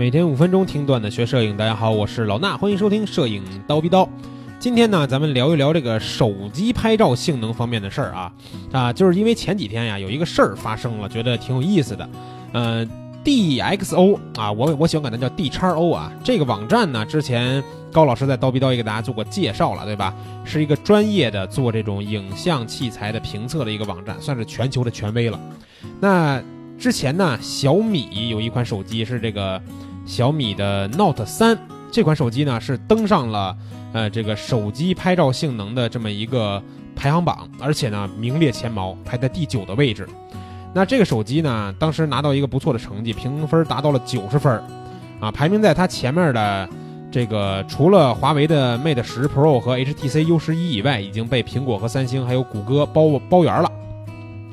每天五分钟听段子学摄影，大家好，我是老衲，欢迎收听摄影刀逼刀。今天呢，咱们聊一聊这个手机拍照性能方面的事儿啊啊，就是因为前几天呀有一个事儿发生了，觉得挺有意思的。呃，DXO 啊，我我喜欢管它叫 D 叉 O 啊，这个网站呢，之前高老师在刀逼刀也给大家做过介绍了，对吧？是一个专业的做这种影像器材的评测的一个网站，算是全球的权威了。那之前呢，小米有一款手机是这个小米的 Note 三，这款手机呢是登上了呃这个手机拍照性能的这么一个排行榜，而且呢名列前茅，排在第九的位置。那这个手机呢，当时拿到一个不错的成绩，评分达到了九十分，啊，排名在它前面的这个除了华为的 Mate 十 Pro 和 HTC U 十一以外，已经被苹果和三星还有谷歌包包圆了。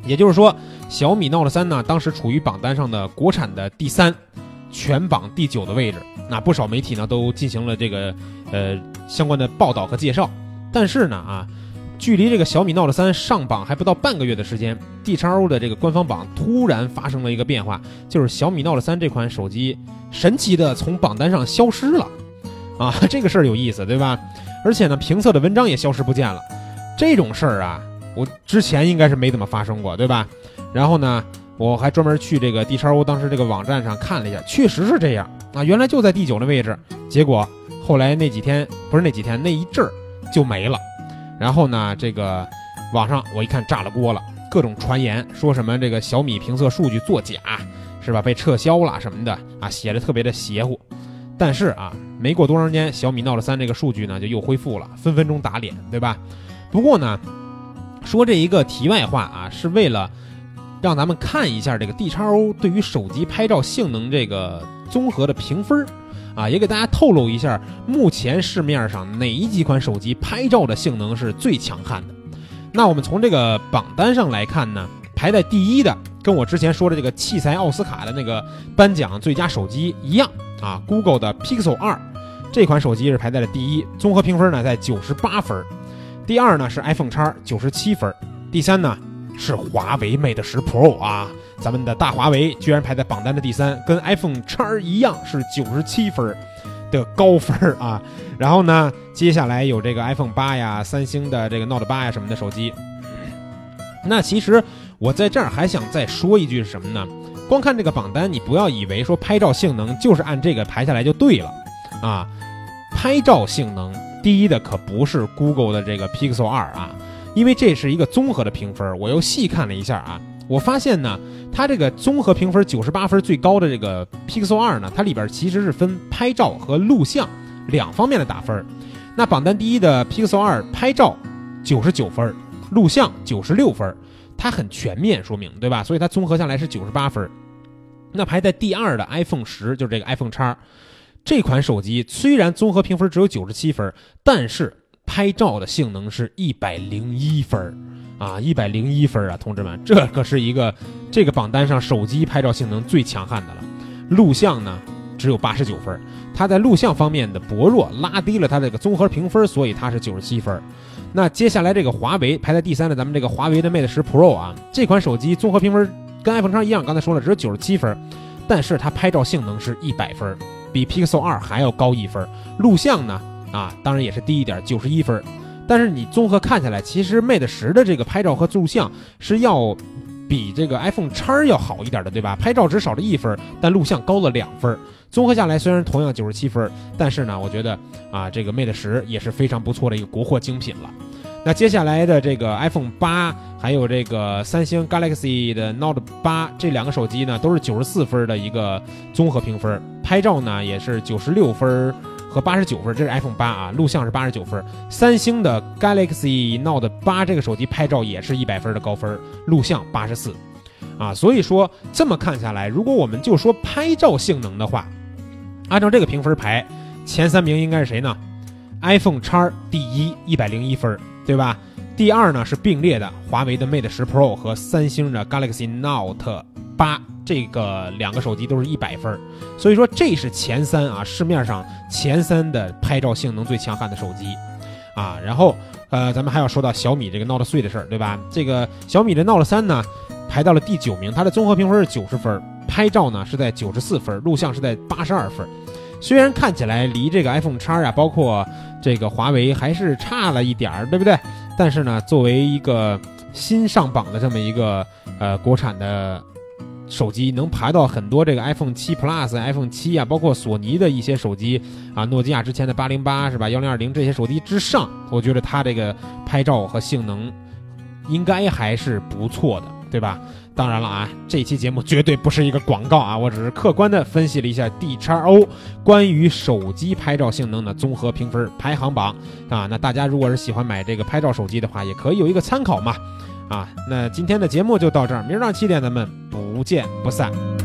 也就是说，小米 Note 三呢，当时处于榜单上的国产的第三，全榜第九的位置。那不少媒体呢都进行了这个呃相关的报道和介绍。但是呢啊，距离这个小米 Note 三上榜还不到半个月的时间，D 叉 O 的这个官方榜突然发生了一个变化，就是小米 Note 三这款手机神奇的从榜单上消失了。啊，这个事儿有意思，对吧？而且呢，评测的文章也消失不见了。这种事儿啊。我之前应该是没怎么发生过，对吧？然后呢，我还专门去这个 D 叉 O 当时这个网站上看了一下，确实是这样啊，原来就在第九的位置。结果后来那几天不是那几天那一阵儿就没了。然后呢，这个网上我一看炸了锅了，各种传言说什么这个小米评测数据作假，是吧？被撤销了什么的啊，写的特别的邪乎。但是啊，没过多长时间，小米 Note 三这个数据呢就又恢复了，分分钟打脸，对吧？不过呢。说这一个题外话啊，是为了让咱们看一下这个 D 叉 O 对于手机拍照性能这个综合的评分啊，也给大家透露一下目前市面上哪几款手机拍照的性能是最强悍的。那我们从这个榜单上来看呢，排在第一的，跟我之前说的这个器材奥斯卡的那个颁奖最佳手机一样啊，Google 的 Pixel 二这款手机是排在了第一，综合评分呢在九十八分。第二呢是 iPhone 叉九十七分，第三呢是华为 Mate 十 Pro 啊，咱们的大华为居然排在榜单的第三，跟 iPhone 叉一样是九十七分的高分啊。然后呢，接下来有这个 iPhone 八呀，三星的这个 Note 八呀什么的手机。那其实我在这儿还想再说一句是什么呢？光看这个榜单，你不要以为说拍照性能就是按这个排下来就对了啊，拍照性能。第一的可不是 Google 的这个 Pixel 二啊，因为这是一个综合的评分。我又细看了一下啊，我发现呢，它这个综合评分九十八分最高的这个 Pixel 二呢，它里边其实是分拍照和录像两方面的打分。那榜单第一的 Pixel 二拍照九十九分，录像九十六分，它很全面，说明对吧？所以它综合下来是九十八分。那排在第二的 iPhone 十就是这个 iPhone 叉。这款手机虽然综合评分只有九十七分，但是拍照的性能是一百零一分啊，一百零一分啊，同志们，这可是一个这个榜单上手机拍照性能最强悍的了。录像呢只有八十九分，它在录像方面的薄弱拉低了它这个综合评分，所以它是九十七分。那接下来这个华为排在第三的，咱们这个华为的 Mate 十 Pro 啊，这款手机综合评分跟 iPhone 叉一样，刚才说了只有九十七分，但是它拍照性能是一百分。比 Pixel 二还要高一分，录像呢啊，当然也是低一点，九十一分。但是你综合看下来，其实 Mate 十的这个拍照和录像是要比这个 iPhone 叉要好一点的，对吧？拍照只少了一分，但录像高了两分。综合下来，虽然同样九十七分，但是呢，我觉得啊，这个 Mate 十也是非常不错的一个国货精品了。那接下来的这个 iPhone 八，还有这个三星 Galaxy 的 Note 八这两个手机呢，都是九十四分的一个综合评分。拍照呢也是九十六分和八十九分，这是 iPhone 八啊。录像是八十九分。三星的 Galaxy Note 八这个手机拍照也是一百分的高分，录像八十四啊。所以说这么看下来，如果我们就说拍照性能的话，按照这个评分排，前三名应该是谁呢？iPhone 叉第一，一百零一分。对吧？第二呢是并列的华为的 Mate 十 Pro 和三星的 Galaxy Note 八，这个两个手机都是一百分，所以说这是前三啊，市面上前三的拍照性能最强悍的手机啊。然后呃，咱们还要说到小米这个 Note 3的事儿，对吧？这个小米的 Note 三呢，排到了第九名，它的综合评分是九十分，拍照呢是在九十四分，录像是在八十二分。虽然看起来离这个 iPhone 叉啊，包括这个华为还是差了一点儿，对不对？但是呢，作为一个新上榜的这么一个呃国产的手机，能排到很多这个 iPhone 七 Plus、iPhone 七啊，包括索尼的一些手机啊，诺基亚之前的八零八是吧？幺零二零这些手机之上，我觉得它这个拍照和性能应该还是不错的，对吧？当然了啊，这期节目绝对不是一个广告啊，我只是客观的分析了一下 D 叉 O 关于手机拍照性能的综合评分排行榜啊。那大家如果是喜欢买这个拍照手机的话，也可以有一个参考嘛。啊，那今天的节目就到这儿，明儿上七点咱们不见不散。